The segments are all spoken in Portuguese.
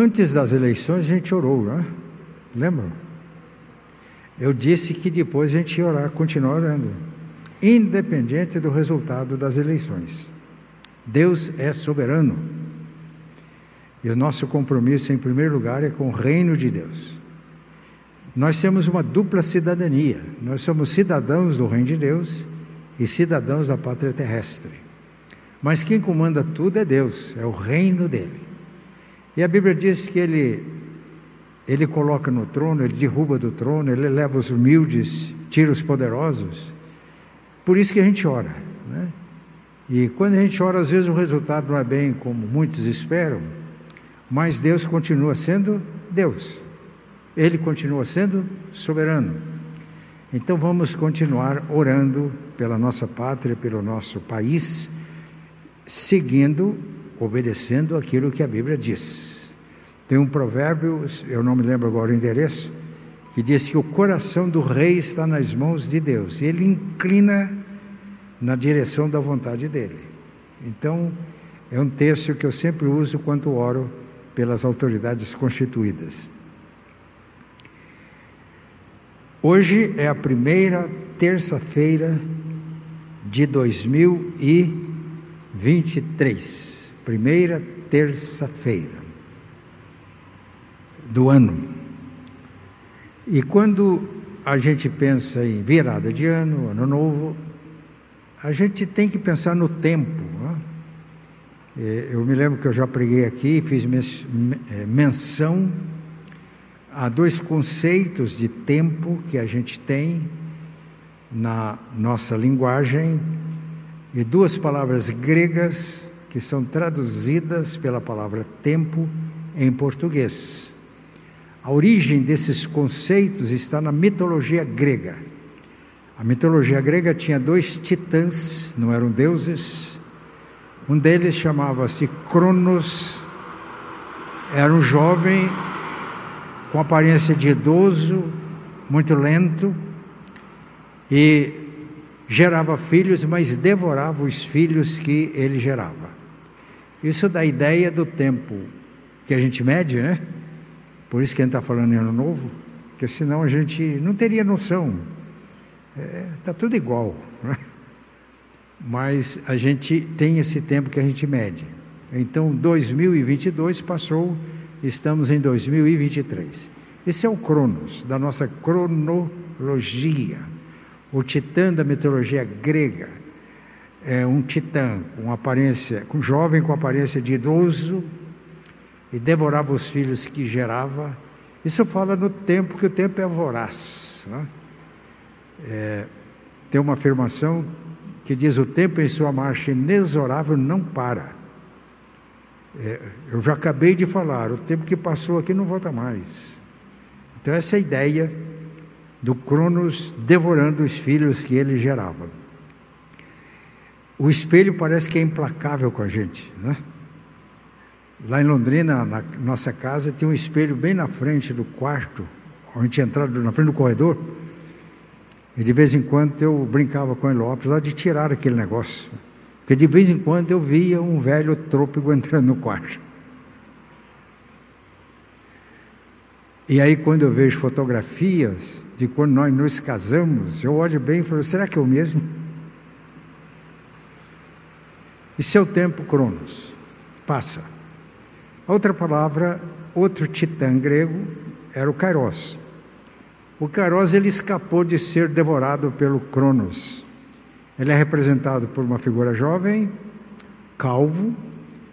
Antes das eleições a gente orou, né? Lembram? Eu disse que depois a gente ia orar, continuar orando, independente do resultado das eleições. Deus é soberano. E o nosso compromisso, em primeiro lugar, é com o reino de Deus. Nós temos uma dupla cidadania. Nós somos cidadãos do reino de Deus e cidadãos da pátria terrestre. Mas quem comanda tudo é Deus, é o reino dele. E a Bíblia diz que ele ele coloca no trono, ele derruba do trono, ele leva os humildes, tira os poderosos. Por isso que a gente ora. Né? E quando a gente ora, às vezes o resultado não é bem como muitos esperam, mas Deus continua sendo Deus. Ele continua sendo soberano. Então vamos continuar orando pela nossa pátria, pelo nosso país, seguindo, obedecendo aquilo que a Bíblia diz. Tem um provérbio, eu não me lembro agora o endereço, que diz que o coração do rei está nas mãos de Deus e ele inclina na direção da vontade dele. Então, é um texto que eu sempre uso quando oro pelas autoridades constituídas. Hoje é a primeira terça-feira de 2023. Primeira terça-feira do ano. E quando a gente pensa em virada de ano, ano novo, a gente tem que pensar no tempo. Né? Eu me lembro que eu já preguei aqui, fiz é, menção a dois conceitos de tempo que a gente tem na nossa linguagem e duas palavras gregas que são traduzidas pela palavra tempo em português. A origem desses conceitos está na mitologia grega. A mitologia grega tinha dois titãs, não eram deuses. Um deles chamava-se Cronos, era um jovem com aparência de idoso, muito lento, e gerava filhos, mas devorava os filhos que ele gerava. Isso dá ideia do tempo que a gente mede, né? Por isso que a gente está falando em ano novo, porque senão a gente não teria noção. Está é, tá tudo igual. Né? Mas a gente tem esse tempo que a gente mede. Então, 2022 passou, estamos em 2023. Esse é o Cronos, da nossa cronologia. O titã da mitologia grega é um titã com aparência, com um jovem com aparência de idoso, e devorava os filhos que gerava. Isso fala no tempo, que o tempo é voraz. Né? É, tem uma afirmação que diz: o tempo em sua marcha inexorável não para. É, eu já acabei de falar, o tempo que passou aqui não volta mais. Então, essa é a ideia do Cronos devorando os filhos que ele gerava. O espelho parece que é implacável com a gente, né? Lá em Londrina, na nossa casa, tinha um espelho bem na frente do quarto, onde a gente entrava na frente do corredor. E de vez em quando eu brincava com ele, apesar de tirar aquele negócio. Porque de vez em quando eu via um velho trôpego entrando no quarto. E aí, quando eu vejo fotografias de quando nós nos casamos, eu olho bem e falo: será que é o mesmo? E seu tempo, Cronos, passa. Outra palavra, outro titã grego, era o Kairos. O Kairos ele escapou de ser devorado pelo Cronos. Ele é representado por uma figura jovem, calvo,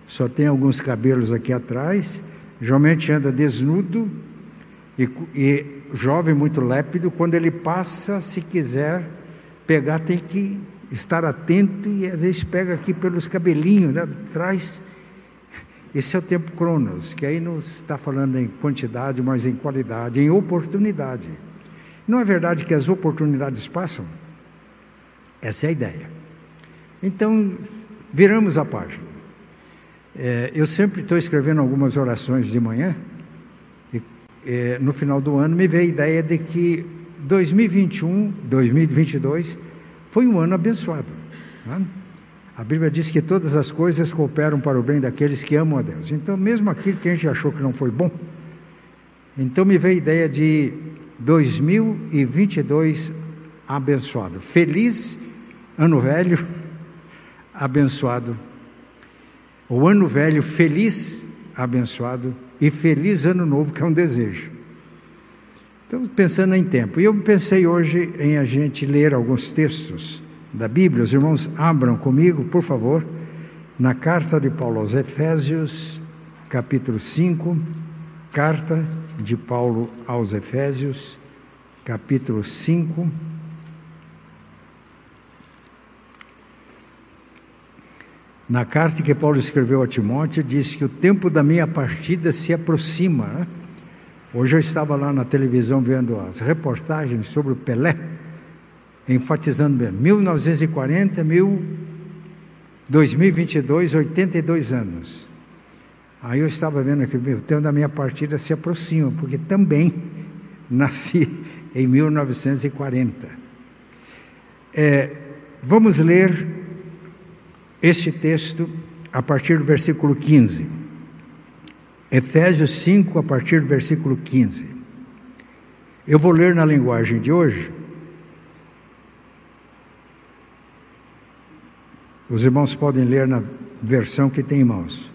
só tem alguns cabelos aqui atrás, geralmente anda desnudo e, e jovem muito lépido. Quando ele passa, se quiser pegar, tem que estar atento e às vezes pega aqui pelos cabelinhos né, atrás esse é o tempo cronos, que aí não está falando em quantidade, mas em qualidade, em oportunidade. Não é verdade que as oportunidades passam? Essa é a ideia. Então, viramos a página. É, eu sempre estou escrevendo algumas orações de manhã, e é, no final do ano me veio a ideia de que 2021, 2022 foi um ano abençoado. Né? A Bíblia diz que todas as coisas cooperam para o bem daqueles que amam a Deus. Então, mesmo aquilo que a gente achou que não foi bom, então me veio a ideia de 2022 abençoado. Feliz ano velho, abençoado. O ano velho feliz, abençoado. E feliz ano novo, que é um desejo. Estamos pensando em tempo. E eu pensei hoje em a gente ler alguns textos da Bíblia. Os irmãos abram comigo, por favor, na carta de Paulo aos Efésios, capítulo 5. Carta de Paulo aos Efésios, capítulo 5. Na carta que Paulo escreveu a Timóteo, diz que o tempo da minha partida se aproxima. Né? Hoje eu estava lá na televisão vendo as reportagens sobre o Pelé enfatizando bem, 1940, mil, 2022, 82 anos. Aí eu estava vendo que o tempo da minha partida se aproxima, porque também nasci em 1940. É, vamos ler este texto a partir do versículo 15. Efésios 5, a partir do versículo 15. Eu vou ler na linguagem de hoje, Os irmãos podem ler na versão que tem em mãos.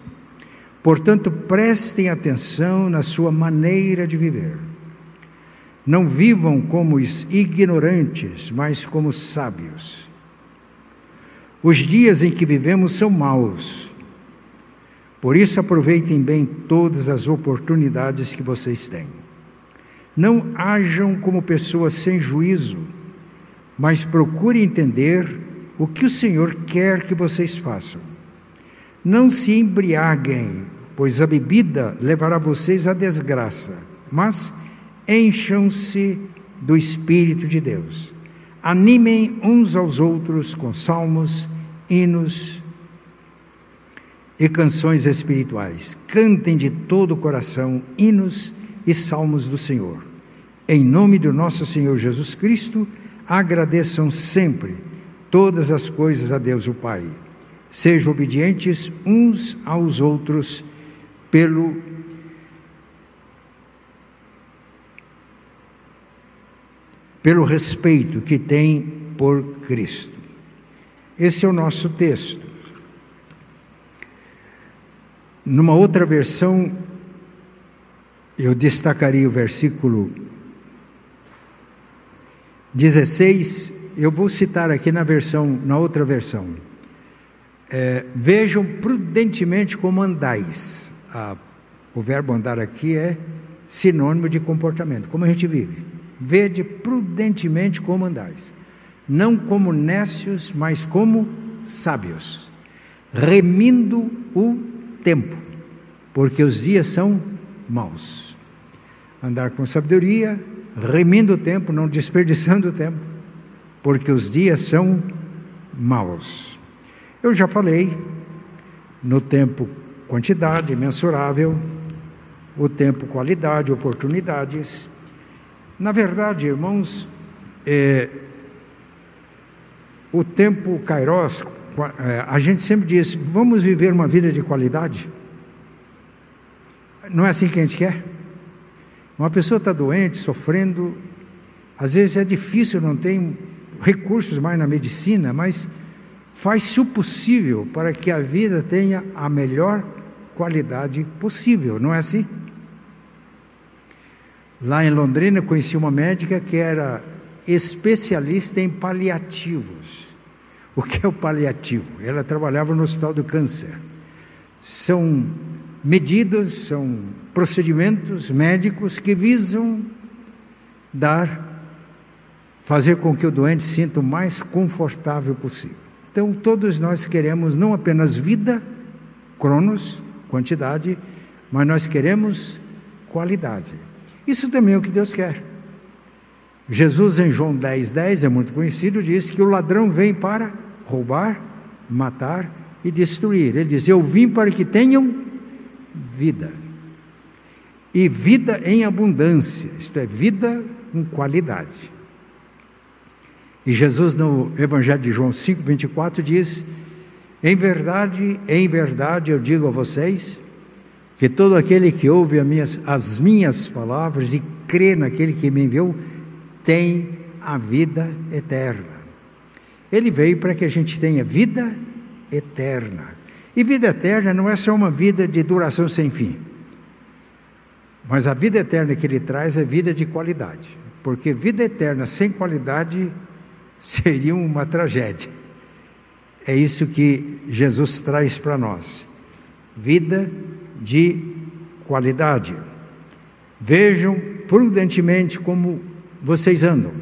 Portanto, prestem atenção na sua maneira de viver. Não vivam como ignorantes, mas como sábios. Os dias em que vivemos são maus. Por isso, aproveitem bem todas as oportunidades que vocês têm. Não hajam como pessoas sem juízo, mas procurem entender o que o Senhor quer que vocês façam. Não se embriaguem, pois a bebida levará vocês à desgraça, mas encham-se do Espírito de Deus. Animem uns aos outros com salmos, hinos e canções espirituais. Cantem de todo o coração hinos e salmos do Senhor. Em nome do nosso Senhor Jesus Cristo, agradeçam sempre todas as coisas a Deus o Pai. Sejam obedientes uns aos outros pelo pelo respeito que tem por Cristo. Esse é o nosso texto. Numa outra versão, eu destacaria o versículo 16 eu vou citar aqui na versão, na outra versão. É, vejam prudentemente como andais. Ah, o verbo andar aqui é sinônimo de comportamento, como a gente vive. Vede prudentemente como andais. Não como nécios, mas como sábios, remindo o tempo, porque os dias são maus. Andar com sabedoria, remindo o tempo, não desperdiçando o tempo porque os dias são maus. Eu já falei no tempo quantidade mensurável, o tempo qualidade, oportunidades. Na verdade, irmãos, é, o tempo kairos, é, a gente sempre diz, vamos viver uma vida de qualidade. Não é assim que a gente quer? Uma pessoa está doente, sofrendo, às vezes é difícil, não tem recursos mais na medicina, mas faz-se o possível para que a vida tenha a melhor qualidade possível, não é assim? Lá em Londrina conheci uma médica que era especialista em paliativos. O que é o paliativo? Ela trabalhava no Hospital do Câncer. São medidas, são procedimentos médicos que visam dar fazer com que o doente sinta o mais confortável possível. Então, todos nós queremos não apenas vida, cronos, quantidade, mas nós queremos qualidade. Isso também é o que Deus quer. Jesus, em João 10, 10, é muito conhecido, diz que o ladrão vem para roubar, matar e destruir. Ele diz: Eu vim para que tenham vida. E vida em abundância, isto é, vida com qualidade. E Jesus, no Evangelho de João 5, 24, diz: Em verdade, em verdade eu digo a vocês que todo aquele que ouve as minhas, as minhas palavras e crê naquele que me enviou tem a vida eterna. Ele veio para que a gente tenha vida eterna. E vida eterna não é só uma vida de duração sem fim. Mas a vida eterna que ele traz é vida de qualidade. Porque vida eterna sem qualidade seria uma tragédia. É isso que Jesus traz para nós. Vida de qualidade. Vejam prudentemente como vocês andam,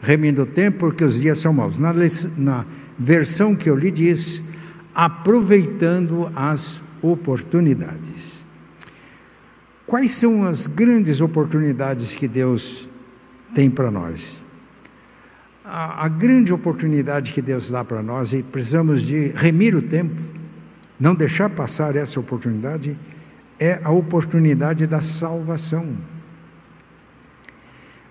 remindo o tempo, porque os dias são maus. Na, na versão que eu lhe disse, aproveitando as oportunidades. Quais são as grandes oportunidades que Deus tem para nós? A, a, grande oportunidade que Deus dá para nós, e precisamos de remir o tempo, não deixar passar essa oportunidade, é a oportunidade da salvação.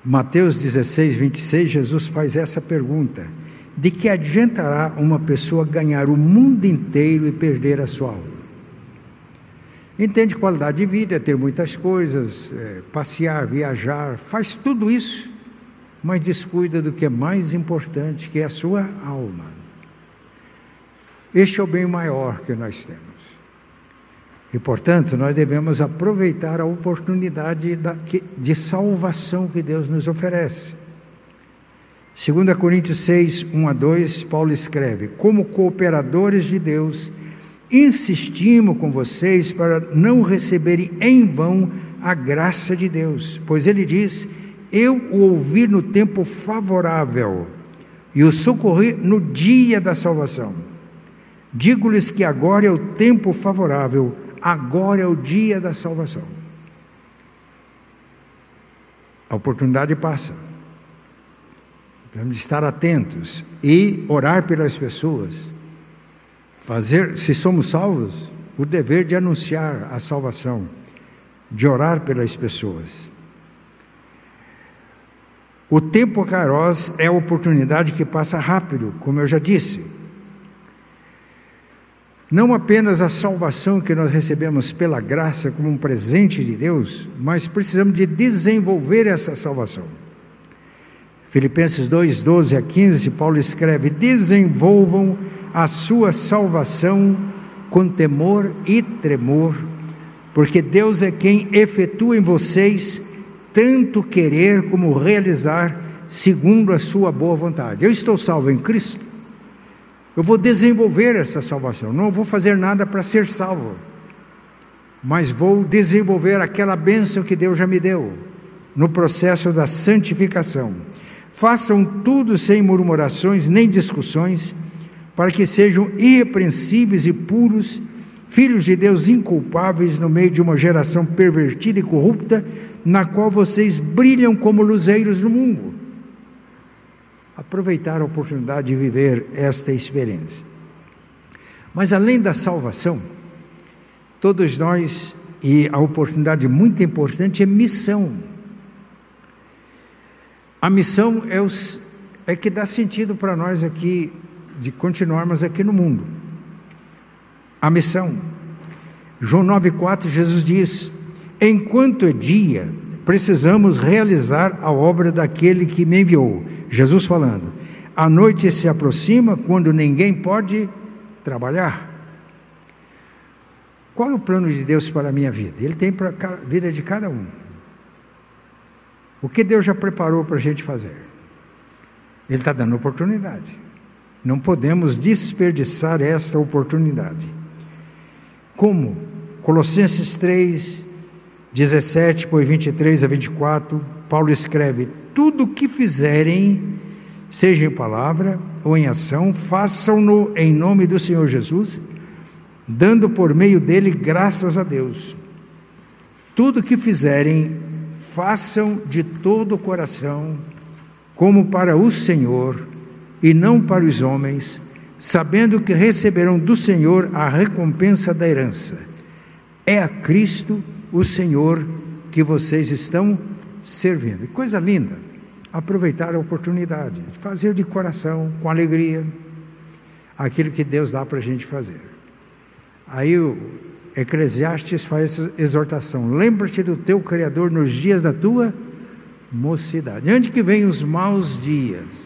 Mateus 16, 26, Jesus faz essa pergunta: De que adiantará uma pessoa ganhar o mundo inteiro e perder a sua alma? Entende qualidade de vida, ter muitas coisas, é, passear, viajar, faz tudo isso, mas descuida do que é mais importante, que é a sua alma. Este é o bem maior que nós temos. E, portanto, nós devemos aproveitar a oportunidade de salvação que Deus nos oferece. 2 Coríntios 6, 1 a 2, Paulo escreve: Como cooperadores de Deus, insistimos com vocês para não receberem em vão a graça de Deus, pois ele diz: Eu o ouvi no tempo favorável e o socorri no dia da salvação. Digo-lhes que agora é o tempo favorável, agora é o dia da salvação. A oportunidade passa. Devemos estar atentos e orar pelas pessoas fazer, se somos salvos, o dever de anunciar a salvação, de orar pelas pessoas. O tempo Kairos é a oportunidade que passa rápido, como eu já disse. Não apenas a salvação que nós recebemos pela graça como um presente de Deus, mas precisamos de desenvolver essa salvação. Filipenses 2, 12 a 15, Paulo escreve: desenvolvam a sua salvação com temor e tremor, porque Deus é quem efetua em vocês tanto querer como realizar, segundo a sua boa vontade. Eu estou salvo em Cristo, eu vou desenvolver essa salvação, não vou fazer nada para ser salvo, mas vou desenvolver aquela bênção que Deus já me deu no processo da santificação. Façam tudo sem murmurações nem discussões para que sejam irrepreensíveis e puros, filhos de Deus inculpáveis no meio de uma geração pervertida e corrupta, na qual vocês brilham como luzeiros no mundo. Aproveitar a oportunidade de viver esta experiência. Mas além da salvação, todos nós, e a oportunidade muito importante é missão. A missão é, os, é que dá sentido para nós aqui de continuarmos aqui no mundo. A missão. João 9,4, Jesus diz: Enquanto é dia, precisamos realizar a obra daquele que me enviou. Jesus falando: A noite se aproxima quando ninguém pode trabalhar. Qual é o plano de Deus para a minha vida? Ele tem para a vida de cada um. O que Deus já preparou para a gente fazer? Ele está dando oportunidade. Não podemos desperdiçar esta oportunidade. Como? Colossenses 3, 17 por 23 a 24, Paulo escreve: Tudo o que fizerem, seja em palavra ou em ação, façam-no em nome do Senhor Jesus, dando por meio dele graças a Deus. Tudo o que fizerem, façam de todo o coração, como para o Senhor e não para os homens, sabendo que receberão do Senhor a recompensa da herança. É a Cristo, o Senhor, que vocês estão servindo. coisa linda, aproveitar a oportunidade, fazer de coração, com alegria. aquilo que Deus dá para a gente fazer. Aí o Eclesiastes faz essa exortação: lembra-te do teu Criador nos dias da tua mocidade. Onde que vem os maus dias?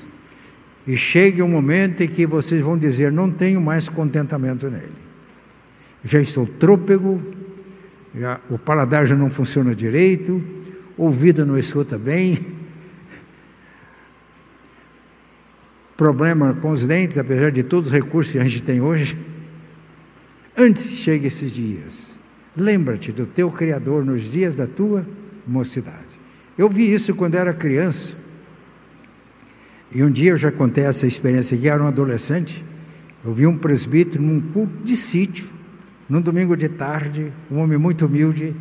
E chegue um momento em que vocês vão dizer: não tenho mais contentamento nele. Já estou trôpego, já, o paladar já não funciona direito, ouvido não escuta bem, problema com os dentes, apesar de todos os recursos que a gente tem hoje. Antes chegue esses dias, lembra-te do teu Criador nos dias da tua mocidade. Eu vi isso quando era criança. E um dia eu já contei essa experiência aqui, era um adolescente. Eu vi um presbítero num culto de sítio, num domingo de tarde, um homem muito humilde.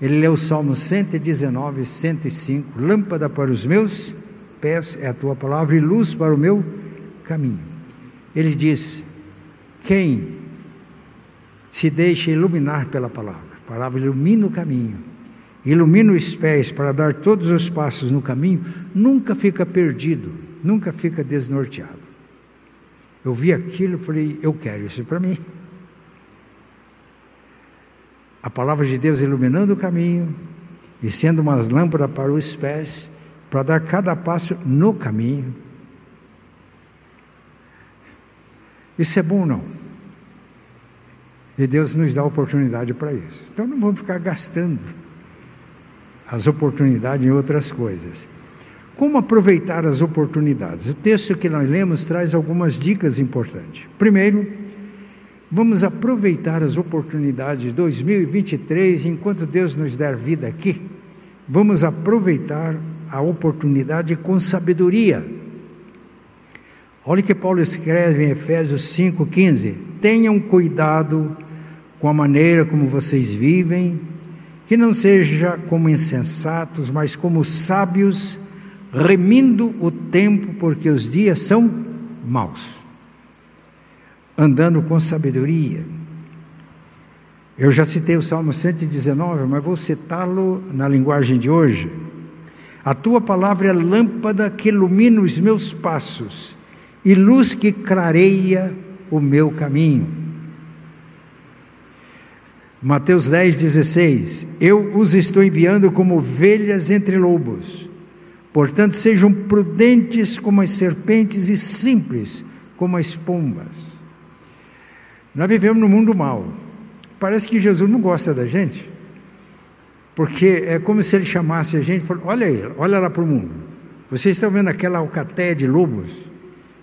Ele leu o Salmo 119, 105. Lâmpada para os meus pés é a tua palavra e luz para o meu caminho. Ele diz: Quem se deixa iluminar pela palavra, a palavra ilumina o caminho ilumina os pés para dar todos os passos no caminho, nunca fica perdido, nunca fica desnorteado. Eu vi aquilo e falei, eu quero isso para mim. A palavra de Deus iluminando o caminho e sendo uma lâmpada para os pés, para dar cada passo no caminho. Isso é bom não? E Deus nos dá oportunidade para isso. Então não vamos ficar gastando as oportunidades em outras coisas. Como aproveitar as oportunidades? O texto que nós lemos traz algumas dicas importantes. Primeiro, vamos aproveitar as oportunidades de 2023, enquanto Deus nos der vida aqui, vamos aproveitar a oportunidade com sabedoria. Olha o que Paulo escreve em Efésios 5,15: Tenham cuidado com a maneira como vocês vivem, que não seja como insensatos, mas como sábios, remindo o tempo, porque os dias são maus. Andando com sabedoria. Eu já citei o Salmo 119, mas vou citá-lo na linguagem de hoje. A tua palavra é lâmpada que ilumina os meus passos e luz que clareia o meu caminho. Mateus 10, 16: Eu os estou enviando como ovelhas entre lobos. Portanto, sejam prudentes como as serpentes e simples como as pombas. Nós vivemos no mundo mal. Parece que Jesus não gosta da gente, porque é como se ele chamasse a gente e falasse: Olha aí, olha lá para o mundo. Vocês estão vendo aquela alcateia de lobos?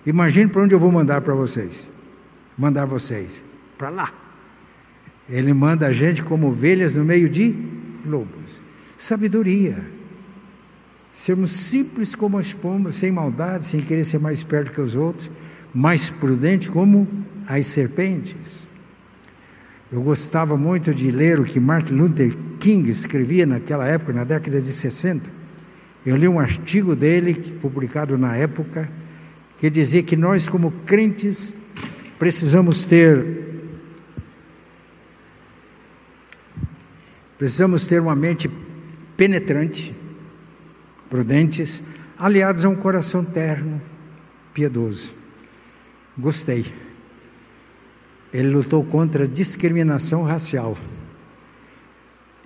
Imagine para onde eu vou mandar para vocês. Mandar vocês para lá. Ele manda a gente como ovelhas no meio de lobos. Sabedoria. Sermos simples como as pombas, sem maldade, sem querer ser mais perto que os outros, mais prudente como as serpentes. Eu gostava muito de ler o que Martin Luther King escrevia naquela época, na década de 60. Eu li um artigo dele, publicado na época, que dizia que nós, como crentes, precisamos ter Precisamos ter uma mente penetrante, prudentes, aliados a um coração terno, piedoso. Gostei. Ele lutou contra a discriminação racial.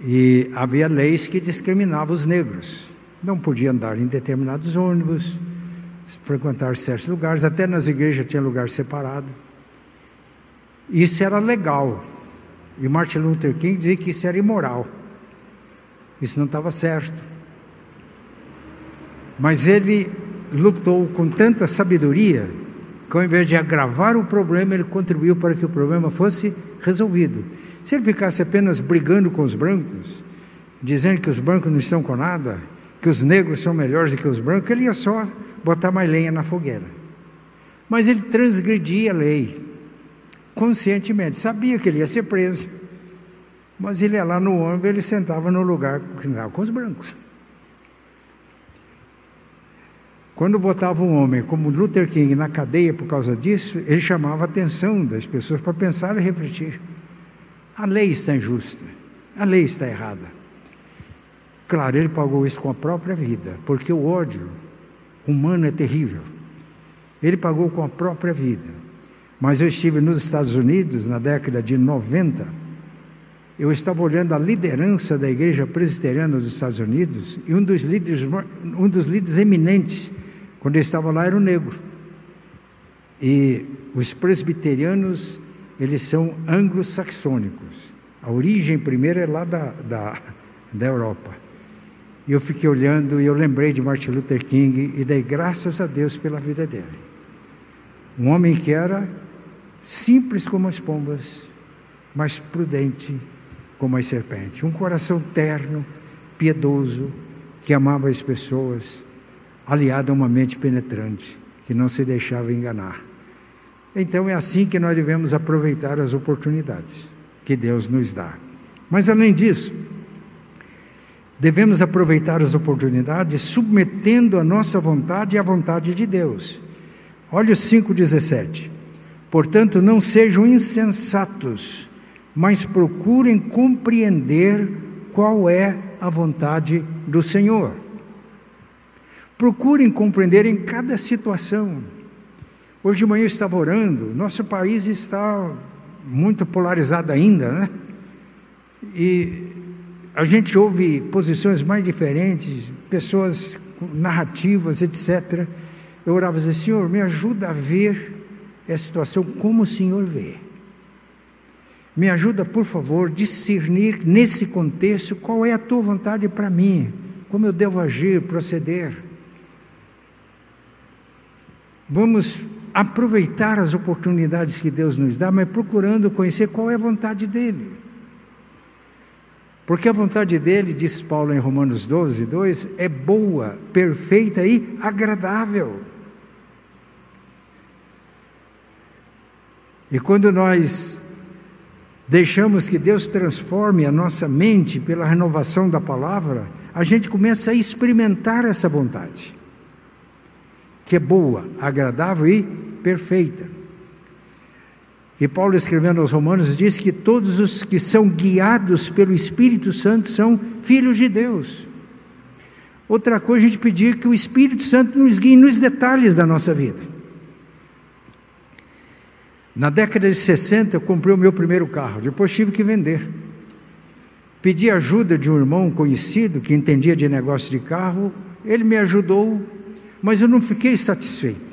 E havia leis que discriminavam os negros. Não podia andar em determinados ônibus, frequentar certos lugares, até nas igrejas tinha lugar separado. Isso era legal, e Martin Luther King dizia que isso era imoral. Isso não estava certo. Mas ele lutou com tanta sabedoria que, ao invés de agravar o problema, ele contribuiu para que o problema fosse resolvido. Se ele ficasse apenas brigando com os brancos, dizendo que os brancos não estão com nada, que os negros são melhores do que os brancos, ele ia só botar mais lenha na fogueira. Mas ele transgredia a lei conscientemente, sabia que ele ia ser preso, mas ele ia lá no ônibus, ele sentava no lugar com os brancos. Quando botava um homem como Luther King na cadeia por causa disso, ele chamava a atenção das pessoas para pensar e refletir. A lei está injusta, a lei está errada. Claro, ele pagou isso com a própria vida, porque o ódio humano é terrível. Ele pagou com a própria vida. mas eu estive nos Estados Unidos na década de 90. Eu estava olhando a liderança da igreja presbiteriana dos Estados Unidos e um dos líderes, um dos líderes eminentes, quando eu estava lá, era o negro. E os presbiterianos, eles são anglo-saxônicos. A origem primeira é lá da, da, da Europa. E eu fiquei olhando e eu lembrei de Martin Luther King e dei graças a Deus pela vida dele. Um homem que era simples como as pombas, mas prudente como as serpentes. Um coração terno, piedoso, que amava as pessoas, aliado a uma mente penetrante, que não se deixava enganar. Então é assim que nós devemos aproveitar as oportunidades que Deus nos dá. Mas além disso, devemos aproveitar as oportunidades submetendo a nossa vontade à vontade de Deus. Olha o 5,17. Portanto, não sejam insensatos, mas procurem compreender qual é a vontade do Senhor. Procurem compreender em cada situação. Hoje de manhã eu estava orando, nosso país está muito polarizado ainda, né? E a gente ouve posições mais diferentes, pessoas narrativas, etc. Eu orava e dizia, Senhor, me ajuda a ver essa situação como o Senhor vê. Me ajuda, por favor, discernir nesse contexto qual é a tua vontade para mim, como eu devo agir, proceder. Vamos aproveitar as oportunidades que Deus nos dá, mas procurando conhecer qual é a vontade dele. Porque a vontade dele, diz Paulo em Romanos 12, 2, é boa, perfeita e agradável. E quando nós deixamos que Deus transforme a nossa mente pela renovação da palavra, a gente começa a experimentar essa vontade, que é boa, agradável e perfeita. E Paulo, escrevendo aos Romanos, diz que todos os que são guiados pelo Espírito Santo são filhos de Deus. Outra coisa, a gente pedir que o Espírito Santo nos guie nos detalhes da nossa vida. Na década de 60 eu comprei o meu primeiro carro, depois tive que vender. Pedi ajuda de um irmão conhecido que entendia de negócio de carro, ele me ajudou, mas eu não fiquei satisfeito,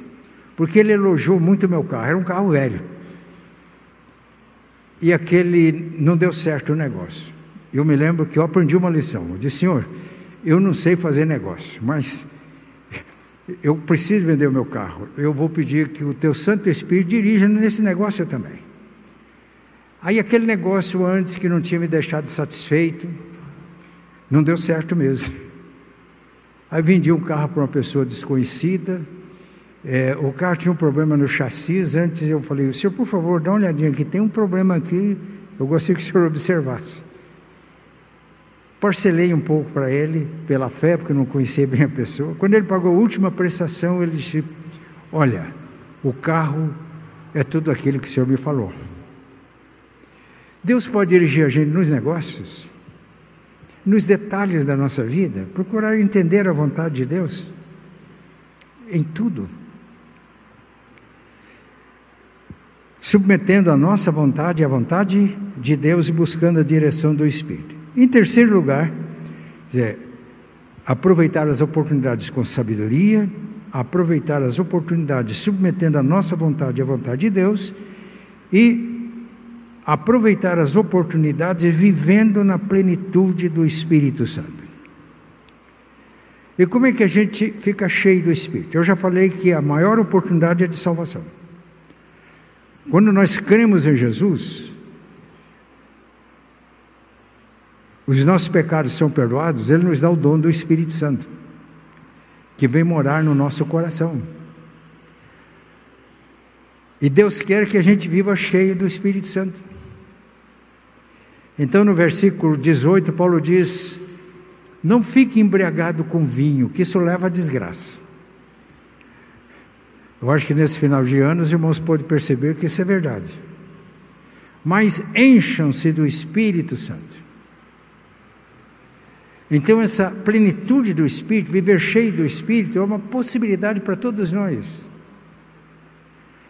porque ele elogiou muito meu carro, era um carro velho. E aquele não deu certo o negócio. Eu me lembro que eu aprendi uma lição. Eu disse, Senhor, eu não sei fazer negócio, mas eu preciso vender o meu carro, eu vou pedir que o teu Santo Espírito dirija nesse negócio também. Aí aquele negócio antes que não tinha me deixado satisfeito, não deu certo mesmo. Aí vendi um carro para uma pessoa desconhecida, é, o carro tinha um problema no chassi, antes eu falei, senhor, por favor, dá uma olhadinha aqui, tem um problema aqui, eu gostaria que o senhor observasse. Parcelei um pouco para ele, pela fé, porque não conhecia bem a pessoa. Quando ele pagou a última prestação, ele disse: Olha, o carro é tudo aquilo que o Senhor me falou. Deus pode dirigir a gente nos negócios, nos detalhes da nossa vida, procurar entender a vontade de Deus em tudo. Submetendo a nossa vontade à vontade de Deus e buscando a direção do Espírito. Em terceiro lugar, dizer, aproveitar as oportunidades com sabedoria, aproveitar as oportunidades submetendo a nossa vontade à vontade de Deus e aproveitar as oportunidades vivendo na plenitude do Espírito Santo. E como é que a gente fica cheio do Espírito? Eu já falei que a maior oportunidade é de salvação. Quando nós cremos em Jesus, os nossos pecados são perdoados, Ele nos dá o dom do Espírito Santo, que vem morar no nosso coração. E Deus quer que a gente viva cheio do Espírito Santo. Então, no versículo 18, Paulo diz: Não fique embriagado com vinho, que isso leva à desgraça. Eu acho que nesse final de ano os irmãos podem perceber que isso é verdade. Mas encham-se do Espírito Santo. Então, essa plenitude do Espírito, viver cheio do Espírito, é uma possibilidade para todos nós.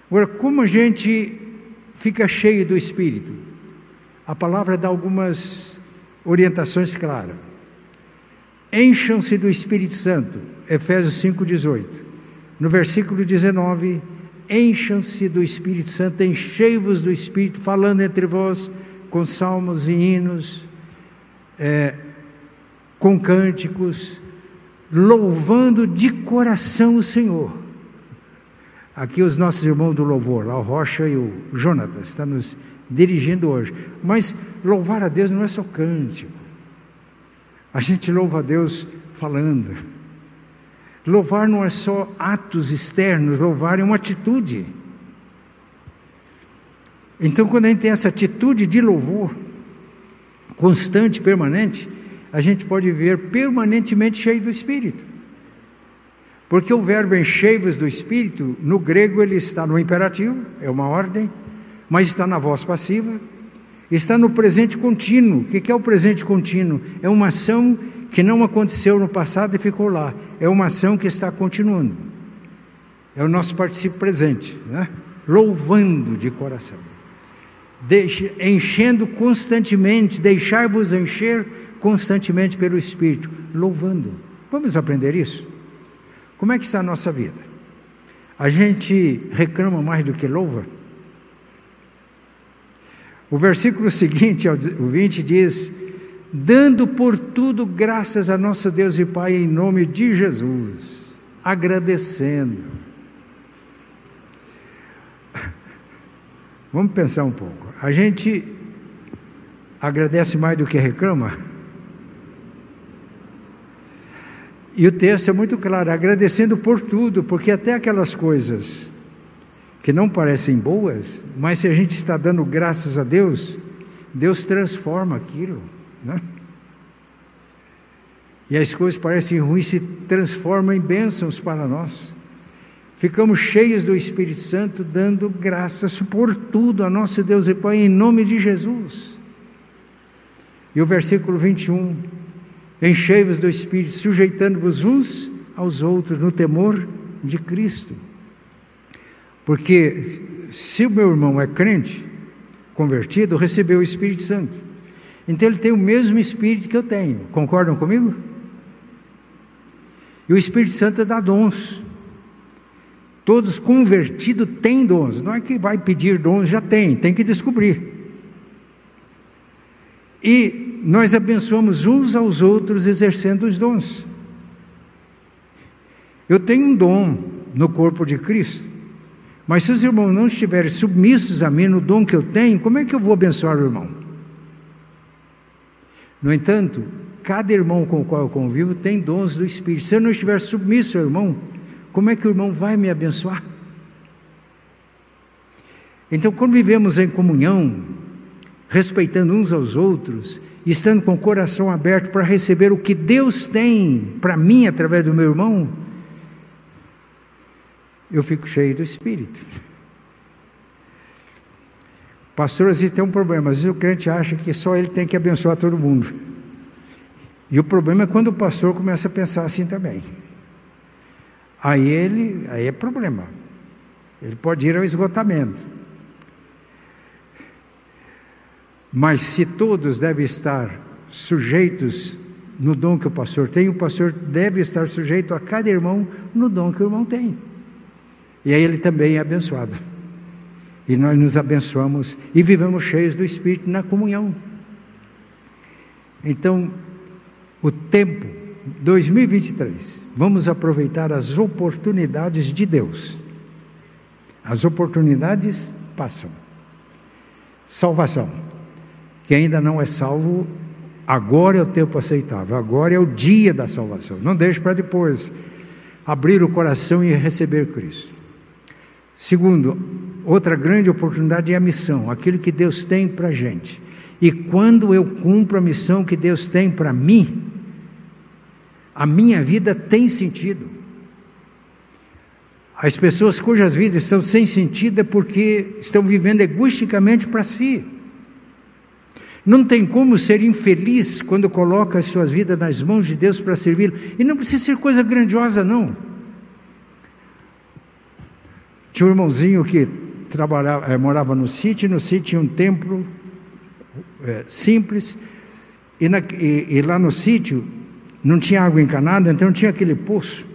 Agora, como a gente fica cheio do Espírito? A palavra dá algumas orientações claras. Encham-se do Espírito Santo, Efésios 5,18. No versículo 19, encham-se do Espírito Santo, enchei-vos do Espírito, falando entre vós com salmos e hinos, é, com cânticos, louvando de coração o Senhor. Aqui os nossos irmãos do louvor, lá o Rocha e o Jonatas, estão nos dirigindo hoje. Mas louvar a Deus não é só cântico. A gente louva a Deus falando. Louvar não é só atos externos, louvar é uma atitude. Então, quando a gente tem essa atitude de louvor, constante, permanente, a gente pode ver permanentemente cheio do Espírito. Porque o verbo enchei-vos do Espírito, no grego ele está no imperativo, é uma ordem, mas está na voz passiva, está no presente contínuo. O que é o presente contínuo? É uma ação que não aconteceu no passado e ficou lá, é uma ação que está continuando. É o nosso participo presente, né? louvando de coração, Deixe, enchendo constantemente, deixar-vos encher constantemente pelo Espírito, louvando. Vamos aprender isso? Como é que está a nossa vida? A gente reclama mais do que louva? O versículo seguinte, o 20, diz: Dando por tudo graças a nosso Deus e Pai em nome de Jesus, agradecendo. Vamos pensar um pouco. A gente agradece mais do que reclama? E o texto é muito claro, agradecendo por tudo, porque até aquelas coisas que não parecem boas, mas se a gente está dando graças a Deus, Deus transforma aquilo. Né? E as coisas parecem ruins, se transformam em bênçãos para nós. Ficamos cheios do Espírito Santo, dando graças por tudo a nosso Deus e Pai, em nome de Jesus. E o versículo 21 Enchei-vos do Espírito, sujeitando-vos uns aos outros no temor de Cristo. Porque se o meu irmão é crente, convertido, recebeu o Espírito Santo. Então ele tem o mesmo Espírito que eu tenho. Concordam comigo? E o Espírito Santo dá dons. Todos convertidos têm dons. Não é que vai pedir dons, já tem, tem que descobrir. E nós abençoamos uns aos outros exercendo os dons. Eu tenho um dom no corpo de Cristo, mas se os irmãos não estiverem submissos a mim no dom que eu tenho, como é que eu vou abençoar o irmão? No entanto, cada irmão com o qual eu convivo tem dons do Espírito. Se eu não estiver submisso ao irmão, como é que o irmão vai me abençoar? Então, quando vivemos em comunhão, respeitando uns aos outros, estando com o coração aberto para receber o que Deus tem para mim através do meu irmão, eu fico cheio do Espírito. Pastor, às vezes tem um problema, às vezes o crente acha que só ele tem que abençoar todo mundo. E o problema é quando o pastor começa a pensar assim também. Aí ele, aí é problema. Ele pode ir ao esgotamento. Mas se todos devem estar sujeitos no dom que o pastor tem, o pastor deve estar sujeito a cada irmão no dom que o irmão tem. E aí ele também é abençoado. E nós nos abençoamos e vivemos cheios do Espírito na comunhão. Então, o tempo 2023, vamos aproveitar as oportunidades de Deus. As oportunidades passam. Salvação que ainda não é salvo, agora é o tempo aceitável, agora é o dia da salvação. Não deixe para depois abrir o coração e receber Cristo. Segundo, outra grande oportunidade é a missão, aquilo que Deus tem para a gente. E quando eu cumpro a missão que Deus tem para mim, a minha vida tem sentido. As pessoas cujas vidas estão sem sentido é porque estão vivendo egoisticamente para si. Não tem como ser infeliz quando coloca as suas vidas nas mãos de Deus para servi-lo. E não precisa ser coisa grandiosa, não. Tinha um irmãozinho que trabalhava, é, morava no sítio, no sítio tinha um templo é, simples, e, na, e, e lá no sítio não tinha água encanada, então tinha aquele poço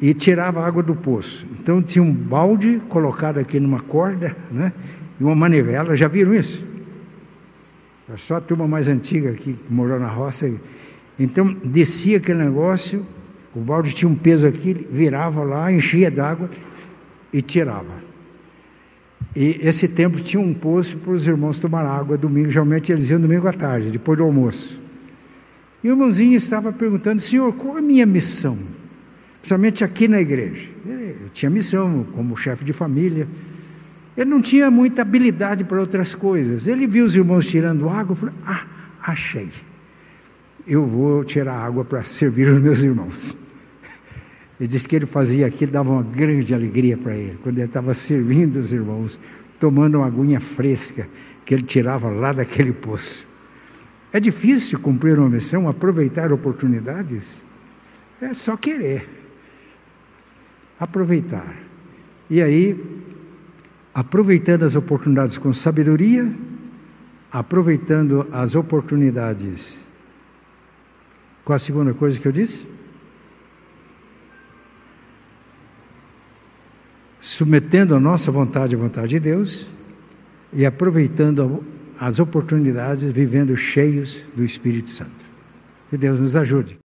e tirava água do poço. Então tinha um balde colocado aqui numa corda, né? E uma manivela, já viram isso? É só a turma mais antiga aqui que morou na roça. Então descia aquele negócio, o balde tinha um peso aqui, virava lá, enchia d'água e tirava. E esse tempo tinha um poço para os irmãos tomar água domingo, geralmente eles iam domingo à tarde, depois do almoço. E o irmãozinho estava perguntando, Senhor, qual a minha missão? Principalmente aqui na igreja. Eu tinha missão como chefe de família. Ele não tinha muita habilidade para outras coisas. Ele viu os irmãos tirando água e falou: Ah, achei. Eu vou tirar água para servir os meus irmãos. Ele disse que ele fazia aquilo, dava uma grande alegria para ele, quando ele estava servindo os irmãos, tomando uma aguinha fresca que ele tirava lá daquele poço. É difícil cumprir uma missão, aproveitar oportunidades? É só querer. Aproveitar. E aí, aproveitando as oportunidades com sabedoria, aproveitando as oportunidades. Qual a segunda coisa que eu disse? Submetendo a nossa vontade à vontade de Deus e aproveitando as oportunidades, vivendo cheios do Espírito Santo. Que Deus nos ajude.